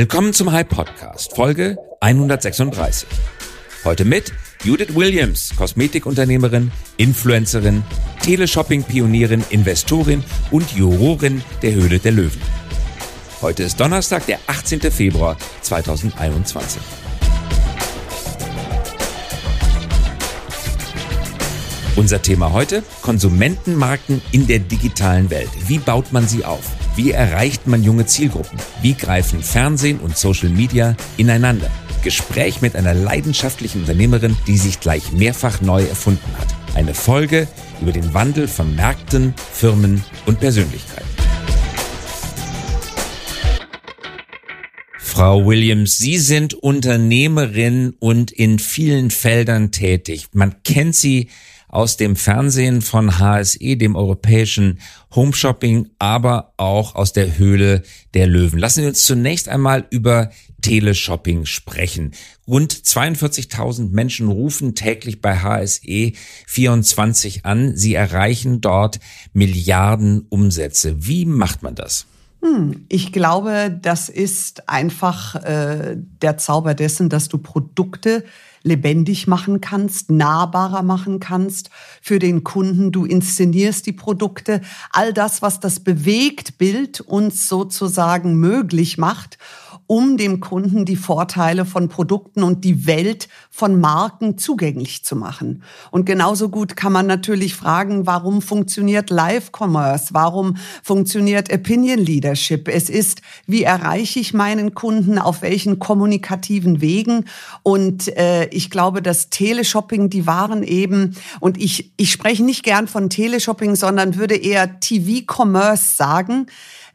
Willkommen zum Hype Podcast, Folge 136. Heute mit Judith Williams, Kosmetikunternehmerin, Influencerin, Teleshopping-Pionierin, Investorin und Jurorin der Höhle der Löwen. Heute ist Donnerstag, der 18. Februar 2021. Unser Thema heute, Konsumentenmarken in der digitalen Welt. Wie baut man sie auf? Wie erreicht man junge Zielgruppen? Wie greifen Fernsehen und Social Media ineinander? Gespräch mit einer leidenschaftlichen Unternehmerin, die sich gleich mehrfach neu erfunden hat. Eine Folge über den Wandel von Märkten, Firmen und Persönlichkeiten. Frau Williams, Sie sind Unternehmerin und in vielen Feldern tätig. Man kennt Sie aus dem Fernsehen von HSE, dem europäischen Home Shopping, aber auch aus der Höhle der Löwen. Lassen Sie uns zunächst einmal über Teleshopping sprechen. Rund 42.000 Menschen rufen täglich bei HSE 24 an. Sie erreichen dort Milliarden Umsätze. Wie macht man das? Hm, ich glaube, das ist einfach äh, der Zauber dessen, dass du Produkte lebendig machen kannst, nahbarer machen kannst für den Kunden. Du inszenierst die Produkte, all das, was das Bewegtbild uns sozusagen möglich macht um dem Kunden die Vorteile von Produkten und die Welt von Marken zugänglich zu machen. Und genauso gut kann man natürlich fragen, warum funktioniert Live-Commerce? Warum funktioniert Opinion Leadership? Es ist, wie erreiche ich meinen Kunden? Auf welchen kommunikativen Wegen? Und äh, ich glaube, das Teleshopping, die waren eben, und ich, ich spreche nicht gern von Teleshopping, sondern würde eher TV-Commerce sagen,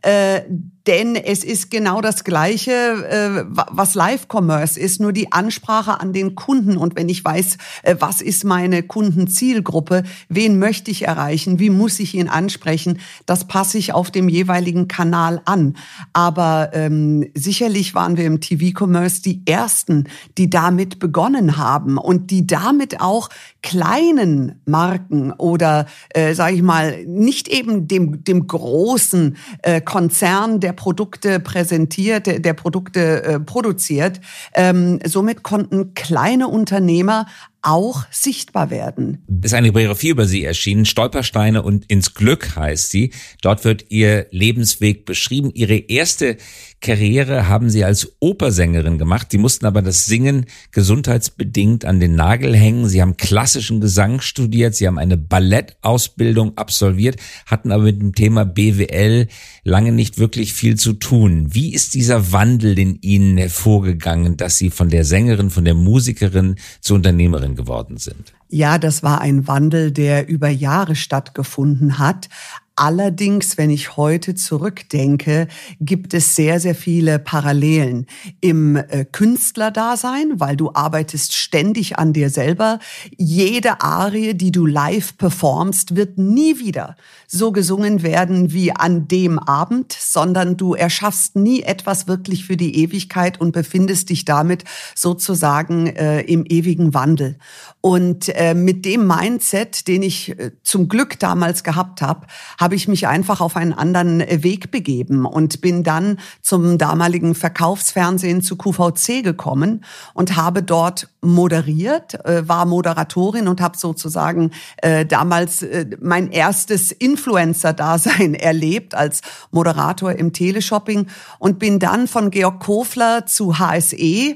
äh, denn es ist genau das Gleiche, äh, was Live-Commerce ist, nur die Ansprache an den Kunden. Und wenn ich weiß, äh, was ist meine Kundenzielgruppe, wen möchte ich erreichen, wie muss ich ihn ansprechen, das passe ich auf dem jeweiligen Kanal an. Aber ähm, sicherlich waren wir im TV-Commerce die Ersten, die damit begonnen haben und die damit auch kleinen Marken oder, äh, sage ich mal, nicht eben dem, dem großen äh, Konzern, der Produkte präsentiert, der, der Produkte äh, produziert. Ähm, somit konnten kleine Unternehmer auch sichtbar werden. Es ist eine Biografie über sie erschienen, Stolpersteine und ins Glück heißt sie. Dort wird ihr Lebensweg beschrieben. Ihre erste Karriere haben sie als Opersängerin gemacht. Sie mussten aber das Singen gesundheitsbedingt an den Nagel hängen. Sie haben klassischen Gesang studiert. Sie haben eine Ballettausbildung absolviert, hatten aber mit dem Thema BWL lange nicht wirklich viel zu tun. Wie ist dieser Wandel in Ihnen hervorgegangen, dass Sie von der Sängerin, von der Musikerin zur Unternehmerin geworden sind. Ja, das war ein Wandel, der über Jahre stattgefunden hat. Allerdings, wenn ich heute zurückdenke, gibt es sehr, sehr viele Parallelen im äh, Künstlerdasein, weil du arbeitest ständig an dir selber. Jede Arie, die du live performst, wird nie wieder so gesungen werden wie an dem Abend, sondern du erschaffst nie etwas wirklich für die Ewigkeit und befindest dich damit sozusagen äh, im ewigen Wandel. Und äh, mit dem Mindset, den ich äh, zum Glück damals gehabt habe, habe ich mich einfach auf einen anderen äh, Weg begeben und bin dann zum damaligen Verkaufsfernsehen zu QVC gekommen und habe dort moderiert, äh, war Moderatorin und habe sozusagen äh, damals mein erstes Influencer-Dasein erlebt als Moderator im Teleshopping und bin dann von Georg Kofler zu HSE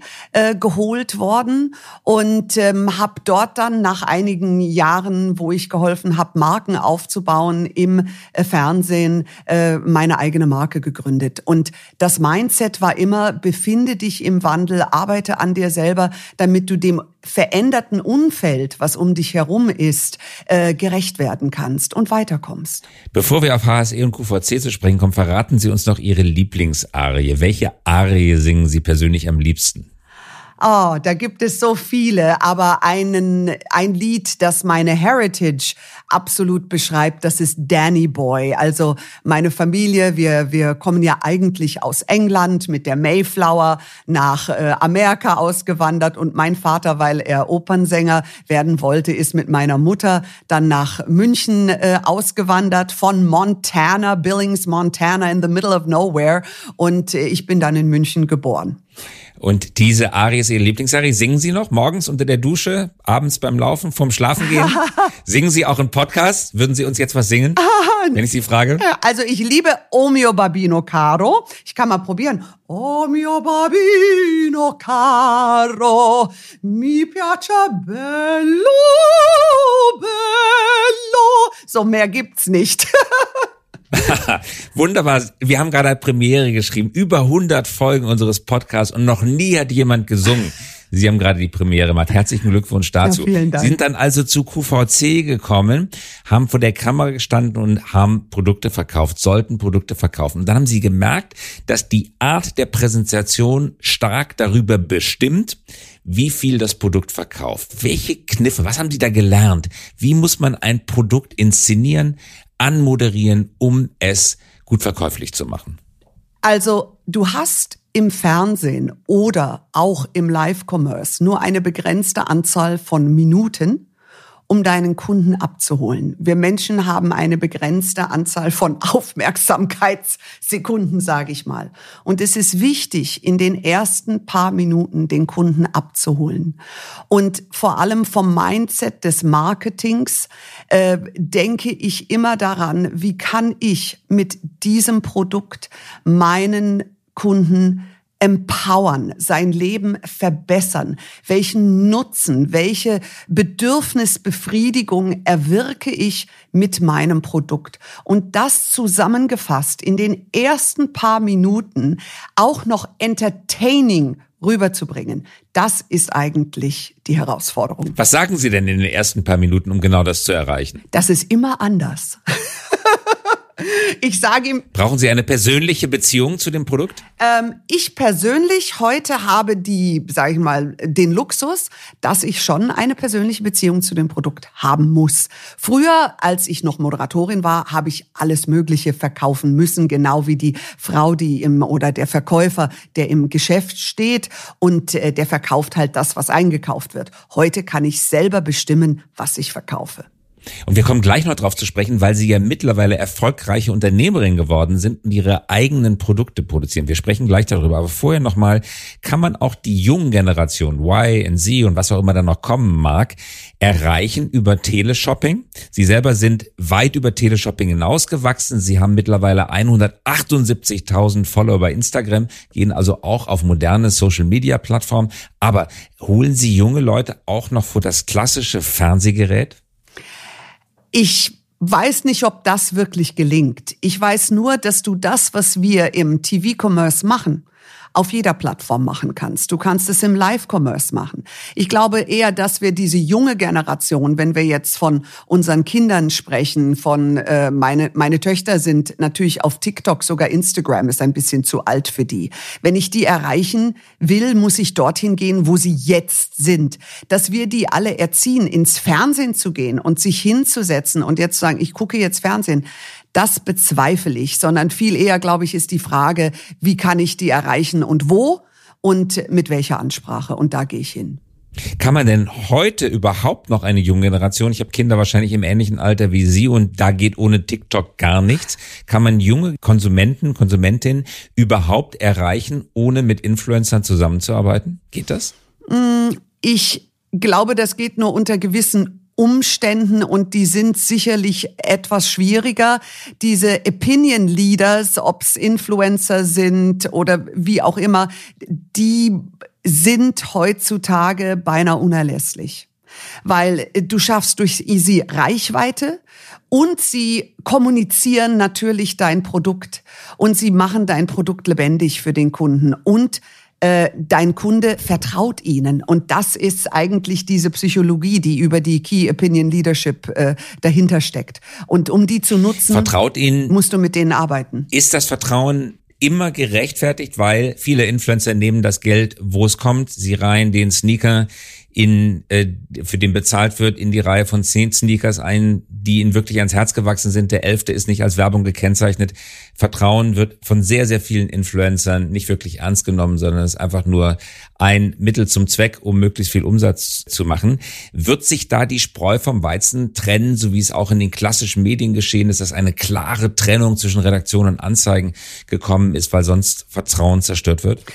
geholt worden und ähm, habe dort dann nach einigen Jahren, wo ich geholfen habe, Marken aufzubauen im äh, Fernsehen, äh, meine eigene Marke gegründet. Und das Mindset war immer, befinde dich im Wandel, arbeite an dir selber, damit du dem veränderten Umfeld, was um dich herum ist, äh, gerecht werden kannst und weiterkommst. Bevor wir auf HSE und QVC zu sprechen kommen, verraten Sie uns noch Ihre Lieblingsarie. Welche Arie singen Sie persönlich am liebsten? Oh, da gibt es so viele, aber einen, ein Lied, das meine Heritage absolut beschreibt, das ist Danny Boy. Also meine Familie, wir, wir kommen ja eigentlich aus England mit der Mayflower nach äh, Amerika ausgewandert und mein Vater, weil er Opernsänger werden wollte, ist mit meiner Mutter dann nach München äh, ausgewandert von Montana, Billings, Montana in the middle of nowhere und äh, ich bin dann in München geboren. Und diese Arie ist Ihre Lieblingsarie. Singen Sie noch morgens unter der Dusche, abends beim Laufen, vorm Schlafengehen? Singen Sie auch im Podcast? Würden Sie uns jetzt was singen, wenn ich Sie frage? Also ich liebe O mio babino caro. Ich kann mal probieren. O mio babino caro, mi piace bello, bello. So mehr gibt's nicht. Wunderbar. Wir haben gerade Premiere geschrieben. Über 100 Folgen unseres Podcasts und noch nie hat jemand gesungen. Sie haben gerade die Premiere gemacht. Herzlichen Glückwunsch dazu. Ja, vielen Dank. Sie sind dann also zu QVC gekommen, haben vor der Kamera gestanden und haben Produkte verkauft, sollten Produkte verkaufen. Und dann haben Sie gemerkt, dass die Art der Präsentation stark darüber bestimmt, wie viel das Produkt verkauft. Welche Kniffe, was haben Sie da gelernt? Wie muss man ein Produkt inszenieren, anmoderieren, um es gut verkäuflich zu machen? Also du hast im Fernsehen oder auch im Live-Commerce nur eine begrenzte Anzahl von Minuten, um deinen Kunden abzuholen. Wir Menschen haben eine begrenzte Anzahl von Aufmerksamkeitssekunden, sage ich mal. Und es ist wichtig, in den ersten paar Minuten den Kunden abzuholen. Und vor allem vom Mindset des Marketings äh, denke ich immer daran, wie kann ich mit diesem Produkt meinen Kunden empowern, sein Leben verbessern, welchen Nutzen, welche Bedürfnisbefriedigung erwirke ich mit meinem Produkt. Und das zusammengefasst in den ersten paar Minuten auch noch entertaining rüberzubringen. Das ist eigentlich die Herausforderung. Was sagen Sie denn in den ersten paar Minuten, um genau das zu erreichen? Das ist immer anders. Ich sage ihm. Brauchen Sie eine persönliche Beziehung zu dem Produkt? Ähm, ich persönlich heute habe die, sage ich mal, den Luxus, dass ich schon eine persönliche Beziehung zu dem Produkt haben muss. Früher, als ich noch Moderatorin war, habe ich alles Mögliche verkaufen müssen, genau wie die Frau, die im oder der Verkäufer, der im Geschäft steht und äh, der verkauft halt das, was eingekauft wird. Heute kann ich selber bestimmen, was ich verkaufe. Und wir kommen gleich noch drauf zu sprechen, weil Sie ja mittlerweile erfolgreiche Unternehmerin geworden sind und Ihre eigenen Produkte produzieren. Wir sprechen gleich darüber. Aber vorher nochmal, kann man auch die jungen Generation, Y und Z und was auch immer da noch kommen mag, erreichen über Teleshopping? Sie selber sind weit über Teleshopping hinausgewachsen. Sie haben mittlerweile 178.000 Follower bei Instagram, gehen also auch auf moderne Social-Media-Plattformen. Aber holen Sie junge Leute auch noch vor das klassische Fernsehgerät? Ich weiß nicht, ob das wirklich gelingt. Ich weiß nur, dass du das, was wir im TV-Commerce machen, auf jeder Plattform machen kannst. Du kannst es im Live-Commerce machen. Ich glaube eher, dass wir diese junge Generation, wenn wir jetzt von unseren Kindern sprechen, von äh, meine meine Töchter sind natürlich auf TikTok, sogar Instagram ist ein bisschen zu alt für die. Wenn ich die erreichen will, muss ich dorthin gehen, wo sie jetzt sind. Dass wir die alle erziehen, ins Fernsehen zu gehen und sich hinzusetzen und jetzt zu sagen, ich gucke jetzt Fernsehen das bezweifle ich, sondern viel eher, glaube ich, ist die Frage, wie kann ich die erreichen und wo und mit welcher Ansprache. Und da gehe ich hin. Kann man denn heute überhaupt noch eine junge Generation, ich habe Kinder wahrscheinlich im ähnlichen Alter wie Sie und da geht ohne TikTok gar nichts, kann man junge Konsumenten, Konsumentinnen überhaupt erreichen, ohne mit Influencern zusammenzuarbeiten? Geht das? Mm, ich glaube, das geht nur unter gewissen Umständen und die sind sicherlich etwas schwieriger. Diese Opinion Leaders, ob's Influencer sind oder wie auch immer, die sind heutzutage beinahe unerlässlich. Weil du schaffst durch sie Reichweite und sie kommunizieren natürlich dein Produkt und sie machen dein Produkt lebendig für den Kunden und äh, dein Kunde vertraut ihnen. Und das ist eigentlich diese Psychologie, die über die Key Opinion Leadership äh, dahinter steckt. Und um die zu nutzen, vertraut ihnen, musst du mit denen arbeiten. Ist das Vertrauen immer gerechtfertigt, weil viele Influencer nehmen das Geld, wo es kommt. Sie reihen den Sneaker in, äh, für den bezahlt wird, in die Reihe von zehn Sneakers ein, die ihnen wirklich ans Herz gewachsen sind. Der elfte ist nicht als Werbung gekennzeichnet. Vertrauen wird von sehr, sehr vielen Influencern nicht wirklich ernst genommen, sondern ist einfach nur ein Mittel zum Zweck, um möglichst viel Umsatz zu machen. Wird sich da die Spreu vom Weizen trennen, so wie es auch in den klassischen Medien geschehen ist, dass eine klare Trennung zwischen Redaktion und Anzeigen gekommen ist, weil sonst Vertrauen zerstört wird?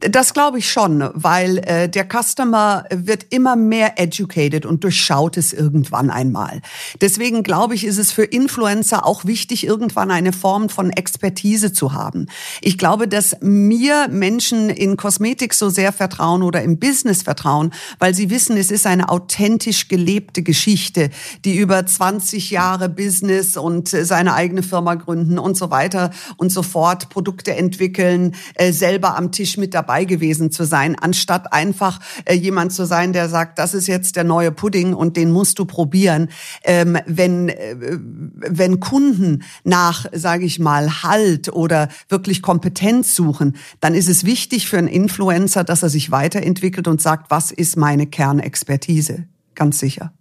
Das glaube ich schon, weil äh, der Customer wird immer mehr educated und durchschaut es irgendwann einmal. Deswegen glaube ich, ist es für Influencer auch wichtig, irgendwann eine Form von Expertise zu haben. Ich glaube, dass mir Menschen in Kosmetik so sehr vertrauen oder im Business vertrauen, weil sie wissen, es ist eine authentisch gelebte Geschichte, die über 20 Jahre Business und äh, seine eigene Firma gründen und so weiter und so fort, Produkte entwickeln, äh, selber am Tisch mit mit dabei gewesen zu sein, anstatt einfach äh, jemand zu sein, der sagt, das ist jetzt der neue Pudding und den musst du probieren. Ähm, wenn, äh, wenn Kunden nach, sage ich mal, Halt oder wirklich Kompetenz suchen, dann ist es wichtig für einen Influencer, dass er sich weiterentwickelt und sagt, was ist meine Kernexpertise? Ganz sicher.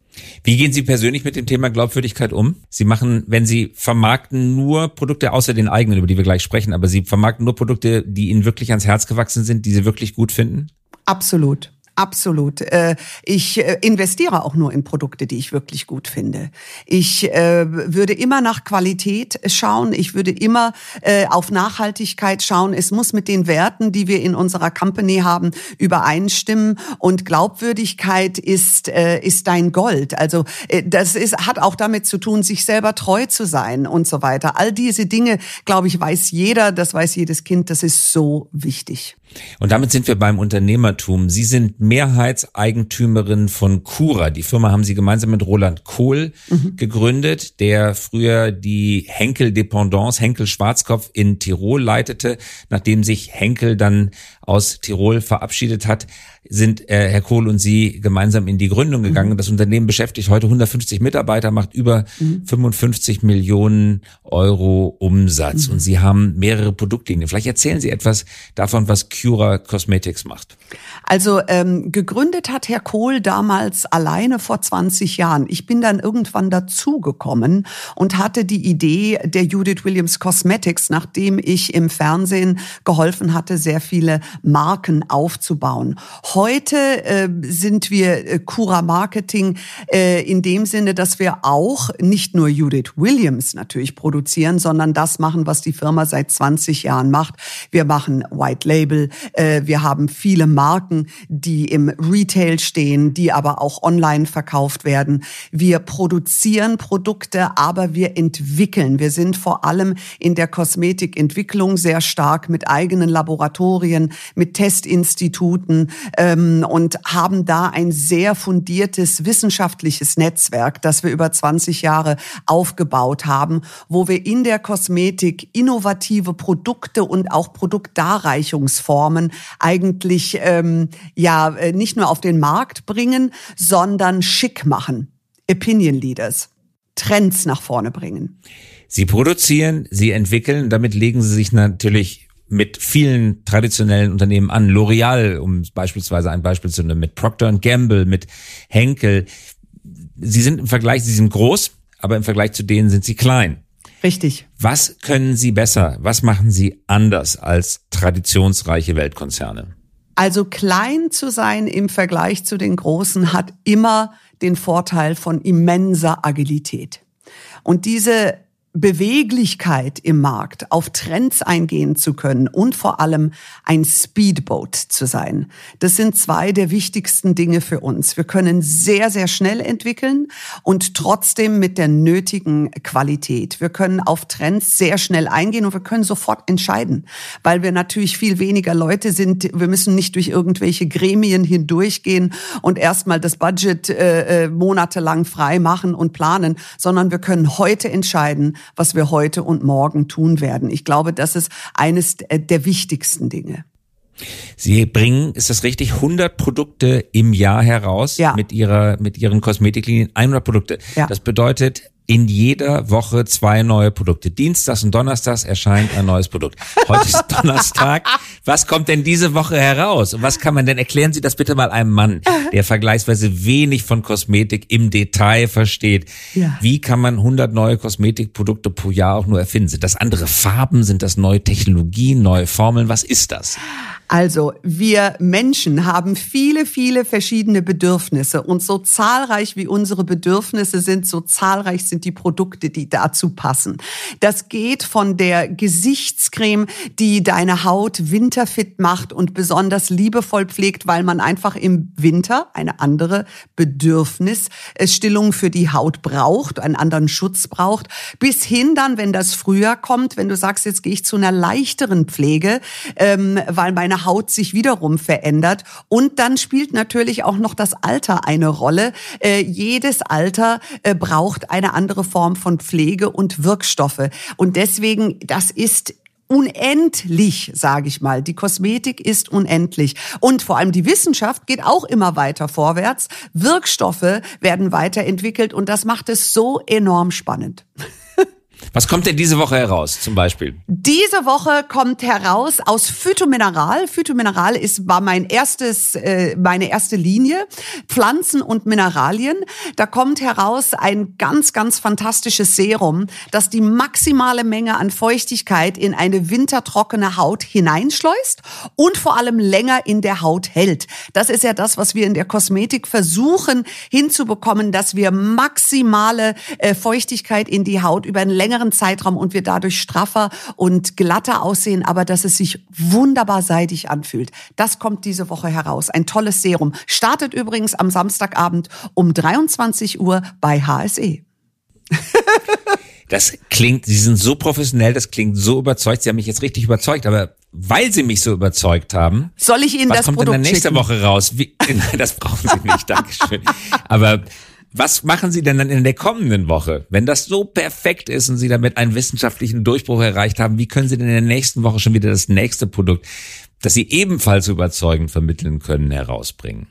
Wie gehen Sie persönlich mit dem Thema Glaubwürdigkeit um? Sie machen, wenn Sie vermarkten nur Produkte außer den eigenen, über die wir gleich sprechen, aber Sie vermarkten nur Produkte, die Ihnen wirklich ans Herz gewachsen sind, die Sie wirklich gut finden? Absolut. Absolut. Äh, ich äh, investiere auch nur in Produkte, die ich wirklich gut finde. Ich äh, würde immer nach Qualität schauen. Ich würde immer auf Nachhaltigkeit schauen. Es muss mit den Werten, die wir in unserer Company haben, übereinstimmen. Und Glaubwürdigkeit ist, ist dein Gold. Also das ist, hat auch damit zu tun, sich selber treu zu sein und so weiter. All diese Dinge, glaube ich, weiß jeder, das weiß jedes Kind. Das ist so wichtig. Und damit sind wir beim Unternehmertum. Sie sind Mehrheitseigentümerin von Cura. Die Firma haben Sie gemeinsam mit Roland Kohl mhm. gegründet, der früher die Henkel Dependance, Henkel Schwarzkopf in Tirol leitete, nachdem sich Henkel dann aus Tirol verabschiedet hat sind äh, Herr Kohl und Sie gemeinsam in die Gründung gegangen. Mhm. Das Unternehmen beschäftigt heute 150 Mitarbeiter, macht über mhm. 55 Millionen Euro Umsatz mhm. und Sie haben mehrere Produktlinien. Vielleicht erzählen Sie etwas davon, was Cura Cosmetics macht. Also ähm, gegründet hat Herr Kohl damals alleine vor 20 Jahren. Ich bin dann irgendwann dazugekommen und hatte die Idee der Judith Williams Cosmetics, nachdem ich im Fernsehen geholfen hatte, sehr viele Marken aufzubauen. Heute äh, sind wir äh, Cura Marketing äh, in dem Sinne, dass wir auch nicht nur Judith Williams natürlich produzieren, sondern das machen, was die Firma seit 20 Jahren macht. Wir machen White Label, äh, wir haben viele Marken, die im Retail stehen, die aber auch online verkauft werden. Wir produzieren Produkte, aber wir entwickeln. Wir sind vor allem in der Kosmetikentwicklung sehr stark mit eigenen Laboratorien, mit Testinstituten. Äh, ähm, und haben da ein sehr fundiertes wissenschaftliches Netzwerk, das wir über 20 Jahre aufgebaut haben, wo wir in der Kosmetik innovative Produkte und auch Produktdarreichungsformen eigentlich ähm, ja äh, nicht nur auf den Markt bringen, sondern schick machen. Opinion Leaders. Trends nach vorne bringen. Sie produzieren, Sie entwickeln, damit legen Sie sich natürlich mit vielen traditionellen Unternehmen an. L'Oreal, um beispielsweise ein Beispiel zu nennen, mit Procter Gamble, mit Henkel. Sie sind im Vergleich, sie sind groß, aber im Vergleich zu denen sind sie klein. Richtig. Was können Sie besser? Was machen Sie anders als traditionsreiche Weltkonzerne? Also klein zu sein im Vergleich zu den Großen hat immer den Vorteil von immenser Agilität. Und diese Beweglichkeit im Markt, auf Trends eingehen zu können und vor allem ein Speedboat zu sein. Das sind zwei der wichtigsten Dinge für uns. Wir können sehr, sehr schnell entwickeln und trotzdem mit der nötigen Qualität. Wir können auf Trends sehr schnell eingehen und wir können sofort entscheiden, weil wir natürlich viel weniger Leute sind. Wir müssen nicht durch irgendwelche Gremien hindurchgehen und erstmal das Budget äh, äh monatelang frei machen und planen, sondern wir können heute entscheiden, was wir heute und morgen tun werden. Ich glaube, das ist eines der wichtigsten Dinge. Sie bringen, ist das richtig, 100 Produkte im Jahr heraus ja. mit ihrer mit ihren Kosmetiklinien, 100 Produkte. Ja. Das bedeutet in jeder Woche zwei neue Produkte. Dienstags und Donnerstags erscheint ein neues Produkt. Heute ist Donnerstag. Was kommt denn diese Woche heraus? Und was kann man denn, erklären Sie das bitte mal einem Mann, der vergleichsweise wenig von Kosmetik im Detail versteht. Ja. Wie kann man 100 neue Kosmetikprodukte pro Jahr auch nur erfinden? Sind das andere Farben? Sind das neue Technologien, neue Formeln? Was ist das? Also, wir Menschen haben viele, viele verschiedene Bedürfnisse und so zahlreich wie unsere Bedürfnisse sind, so zahlreich sind die Produkte, die dazu passen. Das geht von der Gesichtscreme, die deine Haut winterfit macht und besonders liebevoll pflegt, weil man einfach im Winter eine andere Bedürfnisstillung für die Haut braucht, einen anderen Schutz braucht, bis hin dann, wenn das früher kommt, wenn du sagst, jetzt gehe ich zu einer leichteren Pflege, ähm, weil meine Haut sich wiederum verändert. Und dann spielt natürlich auch noch das Alter eine Rolle. Äh, jedes Alter äh, braucht eine andere Form von Pflege und Wirkstoffe. Und deswegen, das ist unendlich, sage ich mal. Die Kosmetik ist unendlich. Und vor allem die Wissenschaft geht auch immer weiter vorwärts. Wirkstoffe werden weiterentwickelt und das macht es so enorm spannend. Was kommt denn diese Woche heraus, zum Beispiel? Diese Woche kommt heraus aus Phytomineral. Phytomineral ist, war mein erstes, äh, meine erste Linie. Pflanzen und Mineralien. Da kommt heraus ein ganz, ganz fantastisches Serum, das die maximale Menge an Feuchtigkeit in eine wintertrockene Haut hineinschleust und vor allem länger in der Haut hält. Das ist ja das, was wir in der Kosmetik versuchen hinzubekommen, dass wir maximale äh, Feuchtigkeit in die Haut über einen längeren Zeitraum und wir dadurch straffer und glatter aussehen, aber dass es sich wunderbar seidig anfühlt. Das kommt diese Woche heraus. Ein tolles Serum. Startet übrigens am Samstagabend um 23 Uhr bei HSE. Das klingt, Sie sind so professionell, das klingt so überzeugt. Sie haben mich jetzt richtig überzeugt, aber weil Sie mich so überzeugt haben. Soll ich Ihnen was das kommt Produkt denn nächste schicken? Woche raus? Wie, das brauchen Sie nicht, Dankeschön. Aber was machen Sie denn dann in der kommenden Woche? Wenn das so perfekt ist und Sie damit einen wissenschaftlichen Durchbruch erreicht haben, wie können Sie denn in der nächsten Woche schon wieder das nächste Produkt, das Sie ebenfalls überzeugend vermitteln können, herausbringen?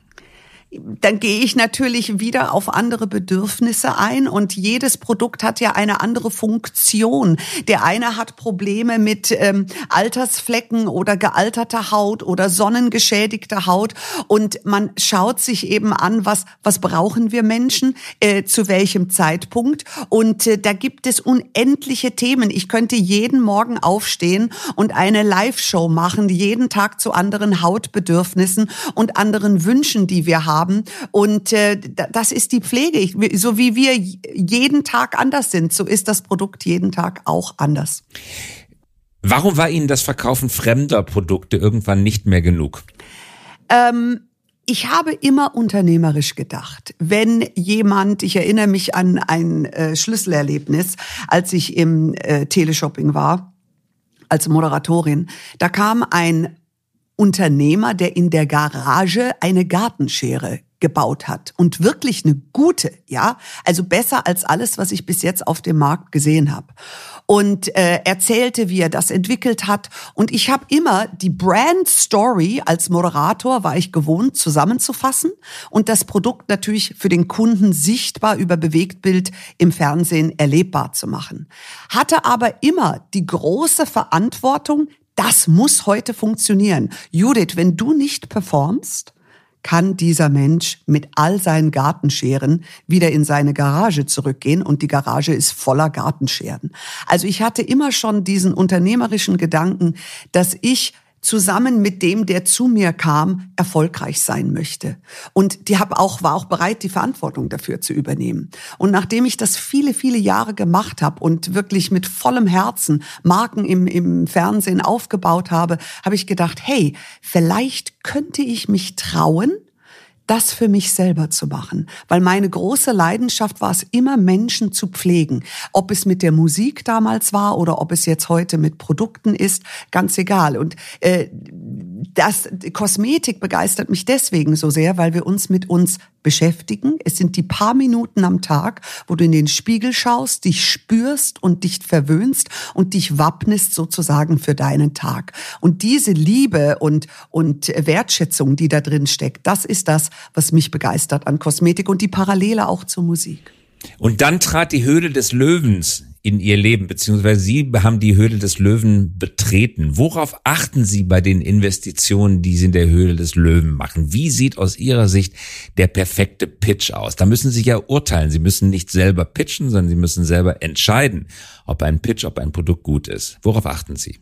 Dann gehe ich natürlich wieder auf andere Bedürfnisse ein und jedes Produkt hat ja eine andere Funktion. Der eine hat Probleme mit ähm, Altersflecken oder gealterter Haut oder sonnengeschädigter Haut und man schaut sich eben an, was was brauchen wir Menschen äh, zu welchem Zeitpunkt und äh, da gibt es unendliche Themen. Ich könnte jeden Morgen aufstehen und eine Live-Show machen, jeden Tag zu anderen Hautbedürfnissen und anderen Wünschen, die wir haben haben. Und äh, das ist die Pflege. Ich, so wie wir jeden Tag anders sind, so ist das Produkt jeden Tag auch anders. Warum war Ihnen das Verkaufen fremder Produkte irgendwann nicht mehr genug? Ähm, ich habe immer unternehmerisch gedacht. Wenn jemand, ich erinnere mich an ein äh, Schlüsselerlebnis, als ich im äh, Teleshopping war, als Moderatorin, da kam ein Unternehmer, der in der Garage eine Gartenschere gebaut hat und wirklich eine gute, ja, also besser als alles, was ich bis jetzt auf dem Markt gesehen habe. Und äh, erzählte, wie er das entwickelt hat. Und ich habe immer die Brand Story als Moderator war ich gewohnt zusammenzufassen und das Produkt natürlich für den Kunden sichtbar über Bewegtbild im Fernsehen erlebbar zu machen. Hatte aber immer die große Verantwortung, das muss heute funktionieren. Judith, wenn du nicht performst, kann dieser Mensch mit all seinen Gartenscheren wieder in seine Garage zurückgehen und die Garage ist voller Gartenscheren. Also ich hatte immer schon diesen unternehmerischen Gedanken, dass ich zusammen mit dem, der zu mir kam, erfolgreich sein möchte. Und die hab auch, war auch bereit, die Verantwortung dafür zu übernehmen. Und nachdem ich das viele, viele Jahre gemacht habe und wirklich mit vollem Herzen Marken im, im Fernsehen aufgebaut habe, habe ich gedacht, hey, vielleicht könnte ich mich trauen, das für mich selber zu machen. Weil meine große Leidenschaft war es immer, Menschen zu pflegen. Ob es mit der Musik damals war oder ob es jetzt heute mit Produkten ist, ganz egal. Und äh, das Kosmetik begeistert mich deswegen so sehr, weil wir uns mit uns beschäftigen. Es sind die paar Minuten am Tag, wo du in den Spiegel schaust, dich spürst und dich verwöhnst und dich wappnest sozusagen für deinen Tag. Und diese Liebe und, und Wertschätzung, die da drin steckt, das ist das, was mich begeistert an Kosmetik und die Parallele auch zur Musik. Und dann trat die Höhle des Löwens in ihr Leben, beziehungsweise Sie haben die Höhle des Löwen betreten. Worauf achten Sie bei den Investitionen, die Sie in der Höhle des Löwen machen? Wie sieht aus Ihrer Sicht der perfekte Pitch aus? Da müssen Sie ja urteilen. Sie müssen nicht selber pitchen, sondern Sie müssen selber entscheiden, ob ein Pitch, ob ein Produkt gut ist. Worauf achten Sie?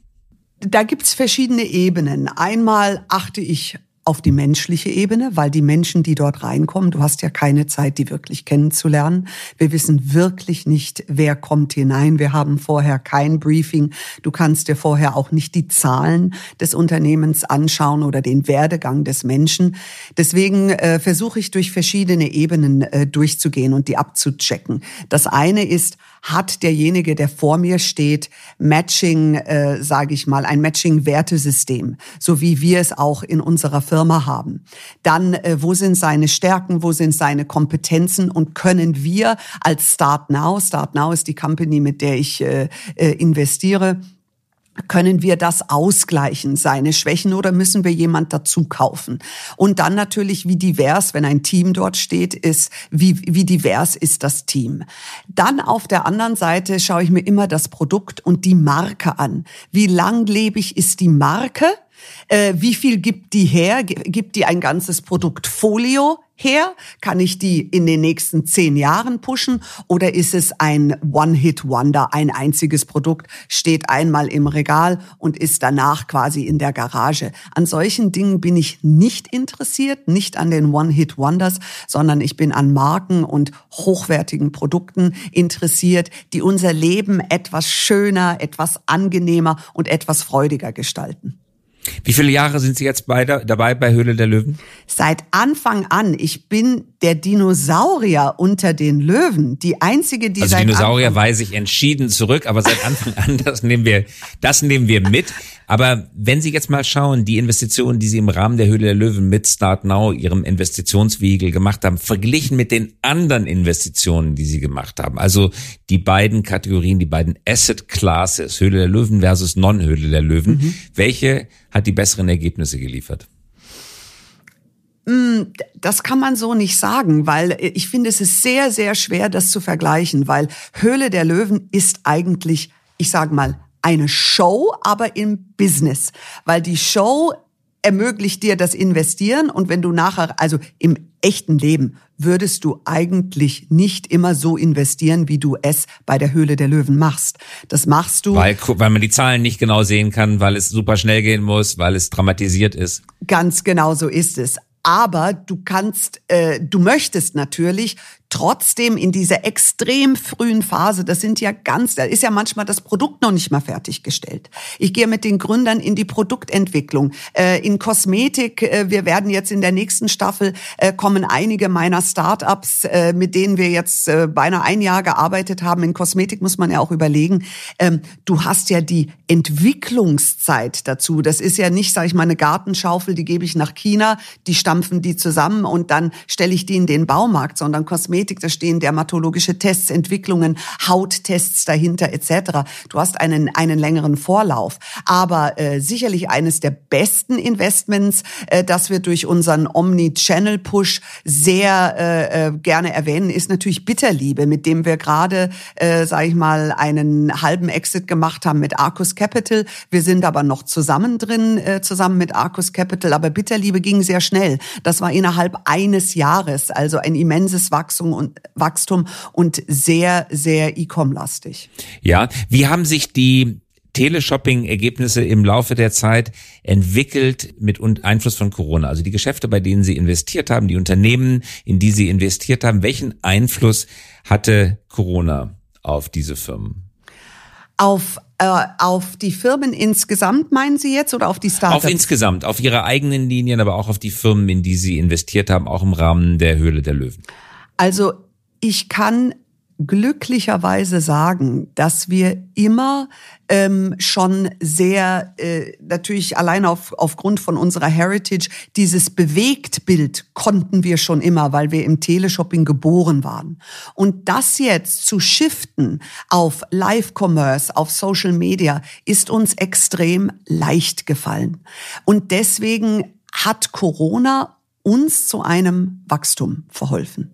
Da gibt's verschiedene Ebenen. Einmal achte ich auf die menschliche Ebene, weil die Menschen, die dort reinkommen, du hast ja keine Zeit, die wirklich kennenzulernen. Wir wissen wirklich nicht, wer kommt hinein. Wir haben vorher kein Briefing. Du kannst dir vorher auch nicht die Zahlen des Unternehmens anschauen oder den Werdegang des Menschen. Deswegen äh, versuche ich durch verschiedene Ebenen äh, durchzugehen und die abzuchecken. Das eine ist, hat derjenige, der vor mir steht, Matching, äh, sage ich mal, ein Matching-Wertesystem, so wie wir es auch in unserer Firma haben. Dann, äh, wo sind seine Stärken, wo sind seine Kompetenzen und können wir als Start Now, Start Now ist die Company, mit der ich äh, äh investiere, können wir das ausgleichen, seine Schwächen, oder müssen wir jemand dazu kaufen? Und dann natürlich, wie divers, wenn ein Team dort steht, ist, wie, wie divers ist das Team? Dann auf der anderen Seite schaue ich mir immer das Produkt und die Marke an. Wie langlebig ist die Marke? Äh, wie viel gibt die her? Gibt die ein ganzes Produktfolio her? Kann ich die in den nächsten zehn Jahren pushen? Oder ist es ein One-Hit-Wonder, ein einziges Produkt, steht einmal im Regal und ist danach quasi in der Garage? An solchen Dingen bin ich nicht interessiert, nicht an den One-Hit-Wonders, sondern ich bin an Marken und hochwertigen Produkten interessiert, die unser Leben etwas schöner, etwas angenehmer und etwas freudiger gestalten. Wie viele Jahre sind Sie jetzt beide dabei bei Höhle der Löwen? Seit Anfang an. Ich bin der Dinosaurier unter den Löwen. Die einzige, die also seit Dinosaurier Anfang weise ich entschieden zurück, aber seit Anfang an, das nehmen wir, das nehmen wir mit. Aber wenn Sie jetzt mal schauen, die Investitionen, die Sie im Rahmen der Höhle der Löwen mit Start Now, Ihrem Investitionsvehikel gemacht haben, verglichen mit den anderen Investitionen, die Sie gemacht haben, also die beiden Kategorien, die beiden Asset Classes, Höhle der Löwen versus Non-Höhle der Löwen, mhm. welche hat die besseren Ergebnisse geliefert? Mm, das kann man so nicht sagen, weil ich finde, es ist sehr, sehr schwer, das zu vergleichen, weil Höhle der Löwen ist eigentlich, ich sage mal, eine Show, aber im Business, weil die Show ermöglicht dir das Investieren und wenn du nachher, also im echten Leben, würdest du eigentlich nicht immer so investieren, wie du es bei der Höhle der Löwen machst. Das machst du. Weil, weil man die Zahlen nicht genau sehen kann, weil es super schnell gehen muss, weil es dramatisiert ist. Ganz genau so ist es. Aber du kannst, äh, du möchtest natürlich trotzdem in dieser extrem frühen Phase, das sind ja ganz, da ist ja manchmal das Produkt noch nicht mal fertiggestellt. Ich gehe mit den Gründern in die Produktentwicklung, äh, in Kosmetik. Äh, wir werden jetzt in der nächsten Staffel äh, kommen einige meiner Startups, mit denen wir jetzt beinahe ein Jahr gearbeitet haben. In Kosmetik muss man ja auch überlegen. Ähm, du hast ja die Entwicklungszeit dazu. Das ist ja nicht, sage ich mal, eine Gartenschaufel, die gebe ich nach China, die stampfen die zusammen und dann stelle ich die in den Baumarkt, sondern Kosmetik Kosmetik, da stehen dermatologische Tests, Entwicklungen, Hauttests dahinter etc. Du hast einen, einen längeren Vorlauf. Aber äh, sicherlich eines der besten Investments, äh, das wir durch unseren Omni-Channel-Push sehr äh, äh, gerne erwähnen, ist natürlich Bitterliebe, mit dem wir gerade, äh, sage ich mal, einen halben Exit gemacht haben mit Arcus Capital. Wir sind aber noch zusammen drin, äh, zusammen mit Arcus Capital. Aber Bitterliebe ging sehr schnell. Das war innerhalb eines Jahres, also ein immenses Wachstum und Wachstum und sehr, sehr E-Com-lastig. Ja, wie haben sich die Teleshopping-Ergebnisse im Laufe der Zeit entwickelt mit Einfluss von Corona? Also die Geschäfte, bei denen Sie investiert haben, die Unternehmen, in die Sie investiert haben, welchen Einfluss hatte Corona auf diese Firmen? Auf äh, auf die Firmen insgesamt meinen Sie jetzt oder auf die Startups? Auf insgesamt, auf Ihre eigenen Linien, aber auch auf die Firmen, in die Sie investiert haben, auch im Rahmen der Höhle der Löwen. Also ich kann glücklicherweise sagen, dass wir immer ähm, schon sehr, äh, natürlich allein auf, aufgrund von unserer Heritage, dieses Bewegtbild konnten wir schon immer, weil wir im Teleshopping geboren waren. Und das jetzt zu shiften auf Live-Commerce, auf Social Media, ist uns extrem leicht gefallen. Und deswegen hat Corona uns zu einem Wachstum verholfen.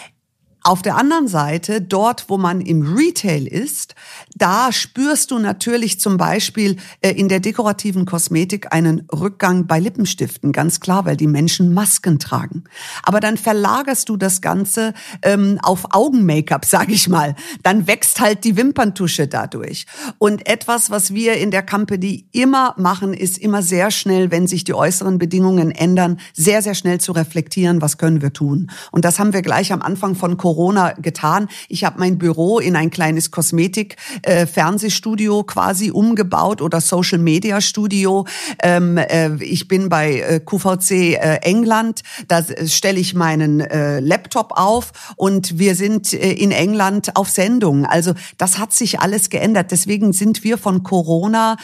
Auf der anderen Seite, dort, wo man im Retail ist, da spürst du natürlich zum Beispiel äh, in der dekorativen Kosmetik einen Rückgang bei Lippenstiften, ganz klar, weil die Menschen Masken tragen. Aber dann verlagerst du das Ganze ähm, auf Augen-Make-up, sag ich mal. Dann wächst halt die Wimperntusche dadurch. Und etwas, was wir in der Company immer machen, ist immer sehr schnell, wenn sich die äußeren Bedingungen ändern, sehr, sehr schnell zu reflektieren, was können wir tun. Und das haben wir gleich am Anfang von Corona Corona getan. Ich habe mein Büro in ein kleines Kosmetik-Fernsehstudio äh, quasi umgebaut oder Social-Media-Studio. Ähm, äh, ich bin bei äh, QVC England. Da stelle ich meinen Laptop auf und wir sind in England auf Sendung. Also das hat sich alles geändert. Deswegen sind wir von Corona,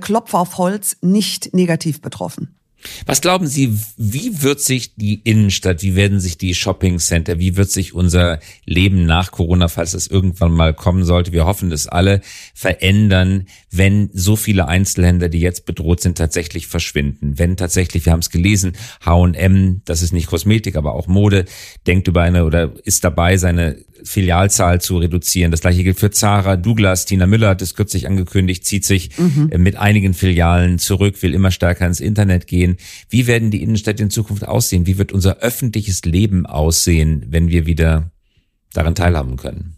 Klopf auf Holz, nicht negativ betroffen. Was glauben Sie, wie wird sich die Innenstadt, wie werden sich die Shopping Center, wie wird sich unser Leben nach Corona, falls es irgendwann mal kommen sollte, wir hoffen es alle, verändern, wenn so viele Einzelhändler, die jetzt bedroht sind, tatsächlich verschwinden? Wenn tatsächlich, wir haben es gelesen, H&M, das ist nicht Kosmetik, aber auch Mode, denkt über eine oder ist dabei, seine Filialzahl zu reduzieren. Das gleiche gilt für Zara, Douglas, Tina Müller hat es kürzlich angekündigt, zieht sich mhm. mit einigen Filialen zurück, will immer stärker ins Internet gehen. Wie werden die Innenstädte in Zukunft aussehen? Wie wird unser öffentliches Leben aussehen, wenn wir wieder daran teilhaben können?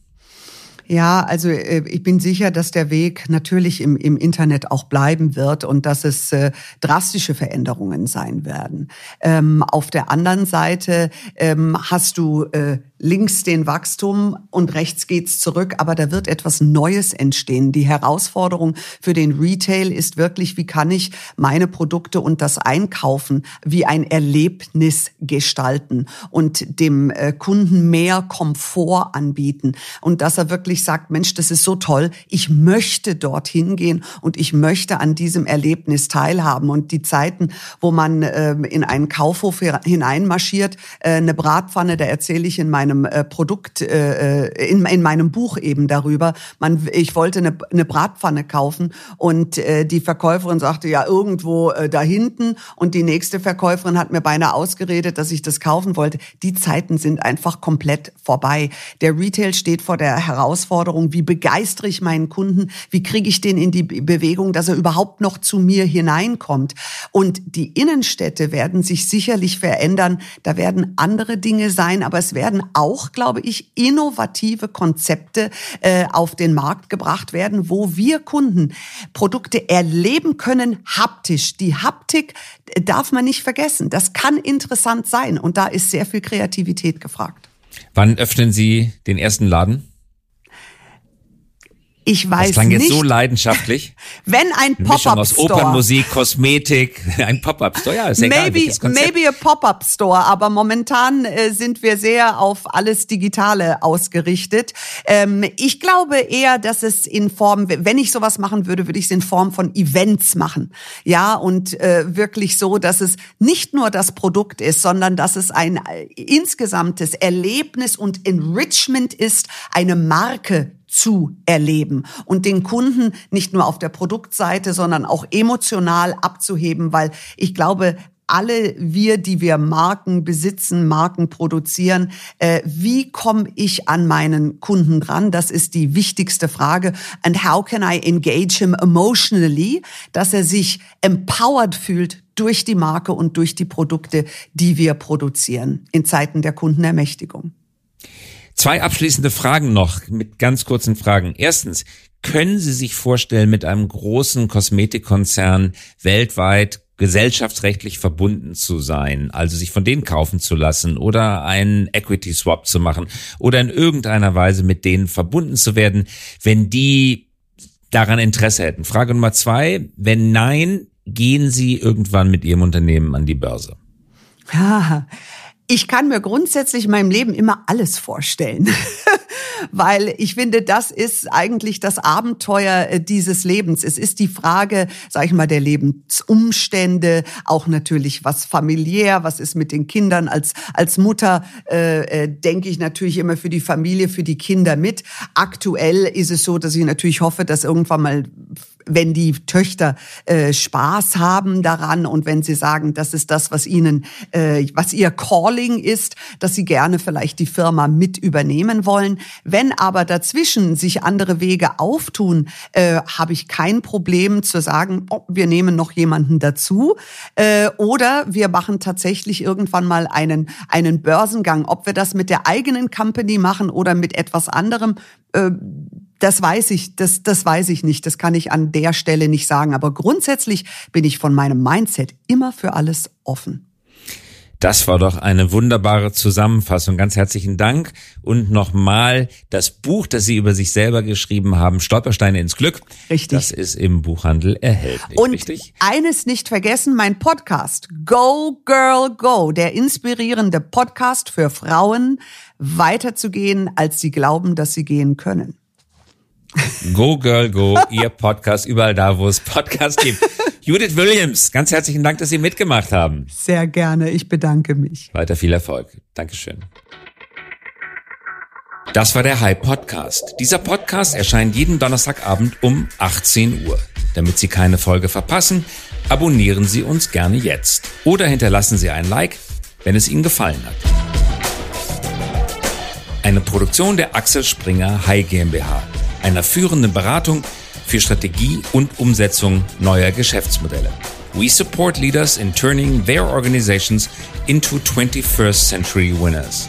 Ja, also äh, ich bin sicher, dass der Weg natürlich im, im Internet auch bleiben wird und dass es äh, drastische Veränderungen sein werden. Ähm, auf der anderen Seite ähm, hast du äh, links den Wachstum und rechts geht's zurück, aber da wird etwas Neues entstehen. Die Herausforderung für den Retail ist wirklich, wie kann ich meine Produkte und das Einkaufen wie ein Erlebnis gestalten und dem äh, Kunden mehr Komfort anbieten. Und dass er wirklich sagt, Mensch, das ist so toll, ich möchte dorthin gehen und ich möchte an diesem Erlebnis teilhaben. Und die Zeiten, wo man äh, in einen Kaufhof hineinmarschiert, äh, eine Bratpfanne, da erzähle ich in meinem meinem äh, Produkt, äh, äh, in, in meinem Buch eben darüber. Man, ich wollte eine, eine Bratpfanne kaufen und äh, die Verkäuferin sagte, ja, irgendwo äh, da hinten. Und die nächste Verkäuferin hat mir beinahe ausgeredet, dass ich das kaufen wollte. Die Zeiten sind einfach komplett vorbei. Der Retail steht vor der Herausforderung, wie begeistere ich meinen Kunden, wie kriege ich den in die Bewegung, dass er überhaupt noch zu mir hineinkommt. Und die Innenstädte werden sich sicherlich verändern. Da werden andere Dinge sein, aber es werden auch, glaube ich, innovative Konzepte äh, auf den Markt gebracht werden, wo wir Kunden Produkte erleben können haptisch. Die Haptik äh, darf man nicht vergessen. Das kann interessant sein und da ist sehr viel Kreativität gefragt. Wann öffnen Sie den ersten Laden? Ich weiß das klang nicht. jetzt so leidenschaftlich. Wenn ein Pop-up aus Opernmusik, Kosmetik, ein Pop-up Store, ja, ist maybe, egal, maybe a Pop-up Store, aber momentan äh, sind wir sehr auf alles Digitale ausgerichtet. Ähm, ich glaube eher, dass es in Form, wenn ich sowas machen würde, würde ich es in Form von Events machen. Ja, und äh, wirklich so, dass es nicht nur das Produkt ist, sondern dass es ein äh, insgesamtes Erlebnis und Enrichment ist, eine Marke zu erleben und den Kunden nicht nur auf der Produktseite, sondern auch emotional abzuheben, weil ich glaube, alle wir, die wir Marken besitzen, Marken produzieren, äh, wie komme ich an meinen Kunden dran? Das ist die wichtigste Frage. And how can I engage him emotionally, dass er sich empowered fühlt durch die Marke und durch die Produkte, die wir produzieren in Zeiten der Kundenermächtigung. Zwei abschließende Fragen noch mit ganz kurzen Fragen. Erstens, können Sie sich vorstellen, mit einem großen Kosmetikkonzern weltweit gesellschaftsrechtlich verbunden zu sein, also sich von denen kaufen zu lassen oder einen Equity Swap zu machen oder in irgendeiner Weise mit denen verbunden zu werden, wenn die daran Interesse hätten. Frage Nummer zwei, wenn nein, gehen Sie irgendwann mit Ihrem Unternehmen an die Börse? Ich kann mir grundsätzlich in meinem Leben immer alles vorstellen. Weil ich finde, das ist eigentlich das Abenteuer äh, dieses Lebens. Es ist die Frage, sag ich mal, der Lebensumstände, auch natürlich was familiär, was ist mit den Kindern. Als, als Mutter äh, äh, denke ich natürlich immer für die Familie, für die Kinder mit. Aktuell ist es so, dass ich natürlich hoffe, dass irgendwann mal wenn die Töchter äh, Spaß haben daran und wenn sie sagen, das ist das, was ihnen, äh, was ihr Calling ist, dass sie gerne vielleicht die Firma mit übernehmen wollen. Wenn aber dazwischen sich andere Wege auftun, äh, habe ich kein Problem zu sagen, oh, wir nehmen noch jemanden dazu äh, oder wir machen tatsächlich irgendwann mal einen einen Börsengang. Ob wir das mit der eigenen Company machen oder mit etwas anderem. Äh, das weiß ich, das, das weiß ich nicht. Das kann ich an der Stelle nicht sagen. Aber grundsätzlich bin ich von meinem Mindset immer für alles offen. Das war doch eine wunderbare Zusammenfassung. Ganz herzlichen Dank. Und nochmal das Buch, das Sie über sich selber geschrieben haben, Stolpersteine ins Glück. Richtig. Das ist im Buchhandel erhältlich. Und richtig? eines nicht vergessen, mein Podcast Go Girl Go, der inspirierende Podcast für Frauen, weiterzugehen, als sie glauben, dass sie gehen können. Go Girl Go, Ihr Podcast, überall da, wo es Podcasts gibt. Judith Williams, ganz herzlichen Dank, dass Sie mitgemacht haben. Sehr gerne, ich bedanke mich. Weiter viel Erfolg. Dankeschön. Das war der Hype Podcast. Dieser Podcast erscheint jeden Donnerstagabend um 18 Uhr. Damit Sie keine Folge verpassen, abonnieren Sie uns gerne jetzt oder hinterlassen Sie ein Like, wenn es Ihnen gefallen hat. Eine Produktion der Axel Springer High GmbH einer führenden Beratung für Strategie und Umsetzung neuer Geschäftsmodelle. We support leaders in turning their organizations into 21st century winners.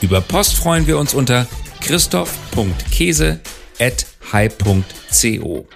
Über Post freuen wir uns unter christoph.käse at high.co.